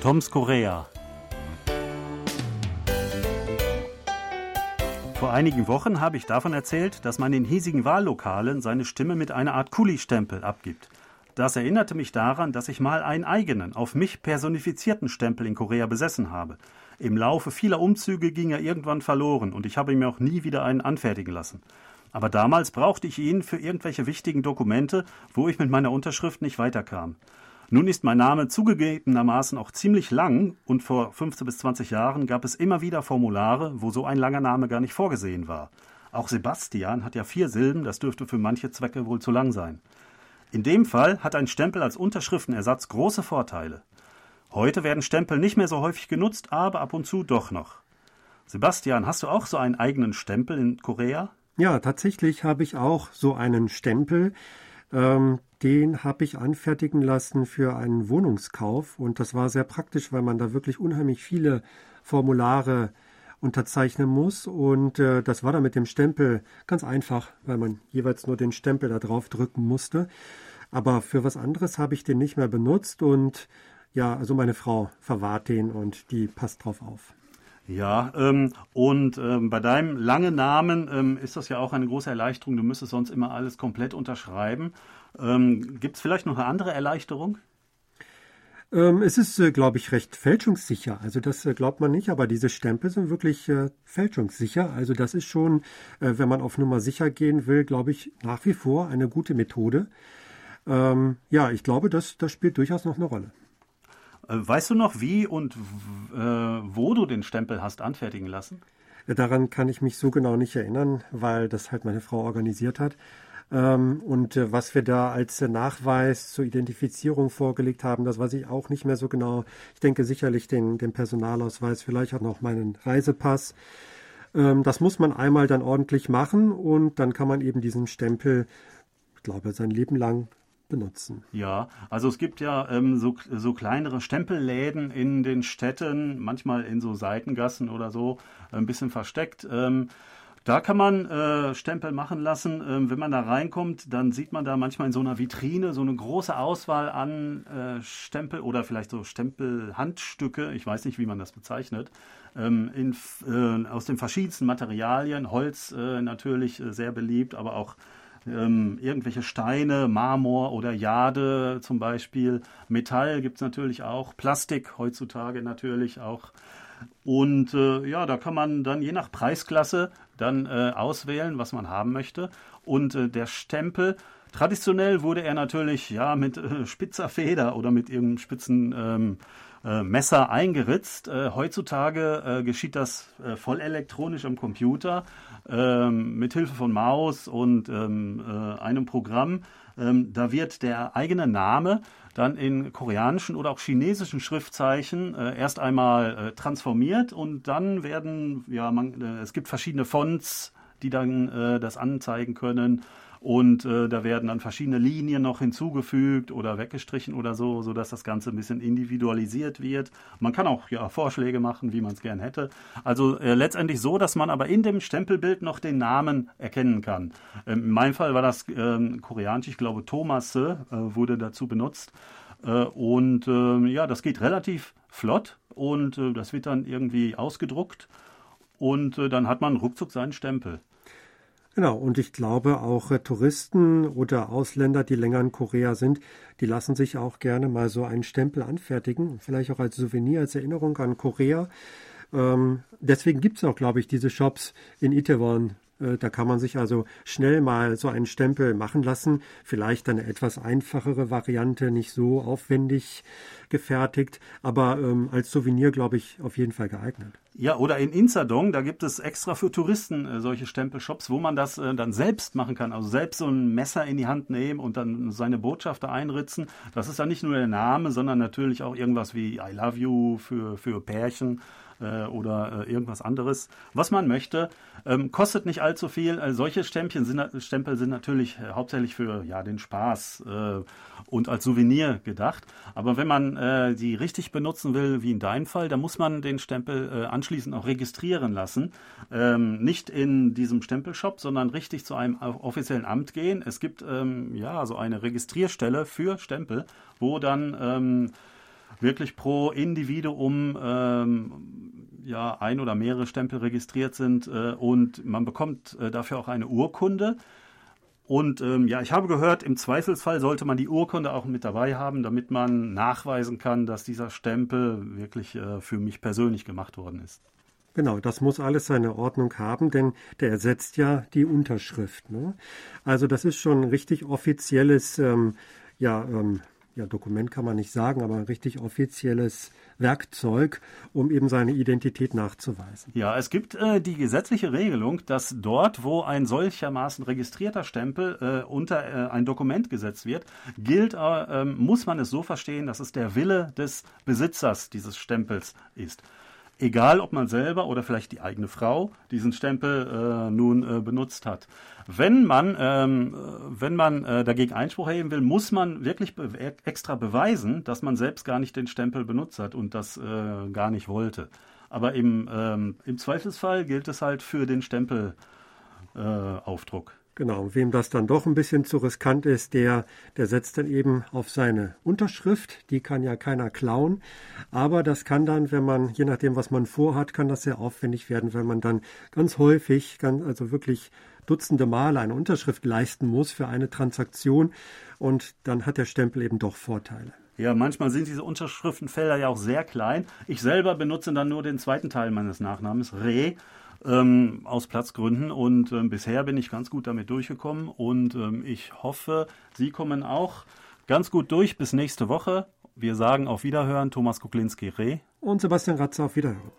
Toms Korea. Vor einigen Wochen habe ich davon erzählt, dass man in hiesigen Wahllokalen seine Stimme mit einer Art Kuli-Stempel abgibt. Das erinnerte mich daran, dass ich mal einen eigenen, auf mich personifizierten Stempel in Korea besessen habe. Im Laufe vieler Umzüge ging er irgendwann verloren und ich habe mir auch nie wieder einen anfertigen lassen. Aber damals brauchte ich ihn für irgendwelche wichtigen Dokumente, wo ich mit meiner Unterschrift nicht weiterkam. Nun ist mein Name zugegebenermaßen auch ziemlich lang und vor 15 bis 20 Jahren gab es immer wieder Formulare, wo so ein langer Name gar nicht vorgesehen war. Auch Sebastian hat ja vier Silben, das dürfte für manche Zwecke wohl zu lang sein. In dem Fall hat ein Stempel als Unterschriftenersatz große Vorteile. Heute werden Stempel nicht mehr so häufig genutzt, aber ab und zu doch noch. Sebastian, hast du auch so einen eigenen Stempel in Korea? Ja, tatsächlich habe ich auch so einen Stempel. Ähm, den habe ich anfertigen lassen für einen Wohnungskauf und das war sehr praktisch, weil man da wirklich unheimlich viele Formulare unterzeichnen muss und äh, das war dann mit dem Stempel ganz einfach, weil man jeweils nur den Stempel da drauf drücken musste. Aber für was anderes habe ich den nicht mehr benutzt und ja, also meine Frau verwahrt den und die passt drauf auf. Ja, ähm, und ähm, bei deinem langen Namen ähm, ist das ja auch eine große Erleichterung. Du müsstest sonst immer alles komplett unterschreiben. Ähm, Gibt es vielleicht noch eine andere Erleichterung? Ähm, es ist, äh, glaube ich, recht fälschungssicher. Also das äh, glaubt man nicht, aber diese Stempel sind wirklich äh, fälschungssicher. Also das ist schon, äh, wenn man auf Nummer sicher gehen will, glaube ich, nach wie vor eine gute Methode. Ähm, ja, ich glaube, das, das spielt durchaus noch eine Rolle. Weißt du noch, wie und äh, wo du den Stempel hast anfertigen lassen? Daran kann ich mich so genau nicht erinnern, weil das halt meine Frau organisiert hat. Ähm, und äh, was wir da als Nachweis zur Identifizierung vorgelegt haben, das weiß ich auch nicht mehr so genau. Ich denke sicherlich den, den Personalausweis, vielleicht auch noch meinen Reisepass. Ähm, das muss man einmal dann ordentlich machen und dann kann man eben diesen Stempel, ich glaube, sein Leben lang benutzen. Ja, also es gibt ja ähm, so, so kleinere Stempelläden in den Städten, manchmal in so Seitengassen oder so, ein bisschen versteckt. Ähm, da kann man äh, Stempel machen lassen. Ähm, wenn man da reinkommt, dann sieht man da manchmal in so einer Vitrine so eine große Auswahl an äh, Stempel oder vielleicht so Stempelhandstücke. Ich weiß nicht, wie man das bezeichnet. Ähm, in, äh, aus den verschiedensten Materialien. Holz äh, natürlich äh, sehr beliebt, aber auch ähm, irgendwelche Steine, Marmor oder Jade zum Beispiel. Metall gibt es natürlich auch. Plastik heutzutage natürlich auch. Und äh, ja, da kann man dann je nach Preisklasse dann äh, auswählen, was man haben möchte. Und äh, der Stempel, traditionell wurde er natürlich ja mit äh, spitzer Feder oder mit irgendeinem spitzen ähm, äh, Messer eingeritzt. Äh, heutzutage äh, geschieht das äh, voll elektronisch am Computer ähm, mit Hilfe von Maus und ähm, äh, einem Programm. Ähm, da wird der eigene Name dann in koreanischen oder auch chinesischen Schriftzeichen äh, erst einmal äh, transformiert und dann werden, ja, man, äh, es gibt verschiedene Fonts, die dann das anzeigen können. Und äh, da werden dann verschiedene Linien noch hinzugefügt oder weggestrichen oder so, sodass das Ganze ein bisschen individualisiert wird. Man kann auch ja, Vorschläge machen, wie man es gern hätte. Also äh, letztendlich so, dass man aber in dem Stempelbild noch den Namen erkennen kann. Ähm, in meinem Fall war das äh, koreanisch, ich glaube Thomas äh, wurde dazu benutzt. Äh, und ähm, ja, das geht relativ flott und äh, das wird dann irgendwie ausgedruckt und äh, dann hat man ruckzuck seinen Stempel. Genau, und ich glaube auch äh, Touristen oder Ausländer, die länger in Korea sind, die lassen sich auch gerne mal so einen Stempel anfertigen, vielleicht auch als Souvenir, als Erinnerung an Korea. Ähm, deswegen gibt es auch, glaube ich, diese Shops in Itaewon, äh, da kann man sich also schnell mal so einen Stempel machen lassen. Vielleicht eine etwas einfachere Variante, nicht so aufwendig gefertigt, aber ähm, als Souvenir, glaube ich, auf jeden Fall geeignet. Ja, oder in Inzadong, da gibt es extra für Touristen äh, solche Stempelshops, wo man das äh, dann selbst machen kann. Also selbst so ein Messer in die Hand nehmen und dann seine Botschafter einritzen. Das ist dann nicht nur der Name, sondern natürlich auch irgendwas wie I love you für, für Pärchen äh, oder äh, irgendwas anderes, was man möchte. Ähm, kostet nicht allzu viel. Also solche Stempchen sind, Stempel sind natürlich äh, hauptsächlich für ja, den Spaß und als Souvenir gedacht. Aber wenn man die richtig benutzen will, wie in deinem Fall, dann muss man den Stempel äh, anschließend auch registrieren lassen. Ähm, nicht in diesem Stempelshop, sondern richtig zu einem offiziellen Amt gehen. Es gibt ähm, ja so eine Registrierstelle für Stempel, wo dann ähm, wirklich pro Individuum ähm, ja ein oder mehrere Stempel registriert sind äh, und man bekommt äh, dafür auch eine Urkunde. Und ähm, ja, ich habe gehört, im Zweifelsfall sollte man die Urkunde auch mit dabei haben, damit man nachweisen kann, dass dieser Stempel wirklich äh, für mich persönlich gemacht worden ist. Genau, das muss alles seine Ordnung haben, denn der ersetzt ja die Unterschrift. Ne? Also das ist schon ein richtig offizielles ähm, ja, ähm, ja, Dokument kann man nicht sagen, aber ein richtig offizielles Werkzeug, um eben seine Identität nachzuweisen. Ja, es gibt äh, die gesetzliche Regelung, dass dort, wo ein solchermaßen registrierter Stempel äh, unter äh, ein Dokument gesetzt wird, gilt, äh, ähm, muss man es so verstehen, dass es der Wille des Besitzers dieses Stempels ist egal ob man selber oder vielleicht die eigene Frau diesen Stempel äh, nun äh, benutzt hat. Wenn man, ähm, wenn man äh, dagegen Einspruch erheben will, muss man wirklich be extra beweisen, dass man selbst gar nicht den Stempel benutzt hat und das äh, gar nicht wollte. Aber im, ähm, im Zweifelsfall gilt es halt für den Stempelaufdruck. Genau, wem das dann doch ein bisschen zu riskant ist, der, der setzt dann eben auf seine Unterschrift. Die kann ja keiner klauen. Aber das kann dann, wenn man, je nachdem, was man vorhat, kann das sehr aufwendig werden, wenn man dann ganz häufig, ganz, also wirklich Dutzende Male eine Unterschrift leisten muss für eine Transaktion. Und dann hat der Stempel eben doch Vorteile. Ja, manchmal sind diese Unterschriftenfelder ja auch sehr klein. Ich selber benutze dann nur den zweiten Teil meines Nachnamens, Re ähm, aus Platzgründen. Und ähm, bisher bin ich ganz gut damit durchgekommen und ähm, ich hoffe, Sie kommen auch ganz gut durch bis nächste Woche. Wir sagen auf Wiederhören, Thomas Kuklinski Reh. Und Sebastian Ratzer auf Wiederhören.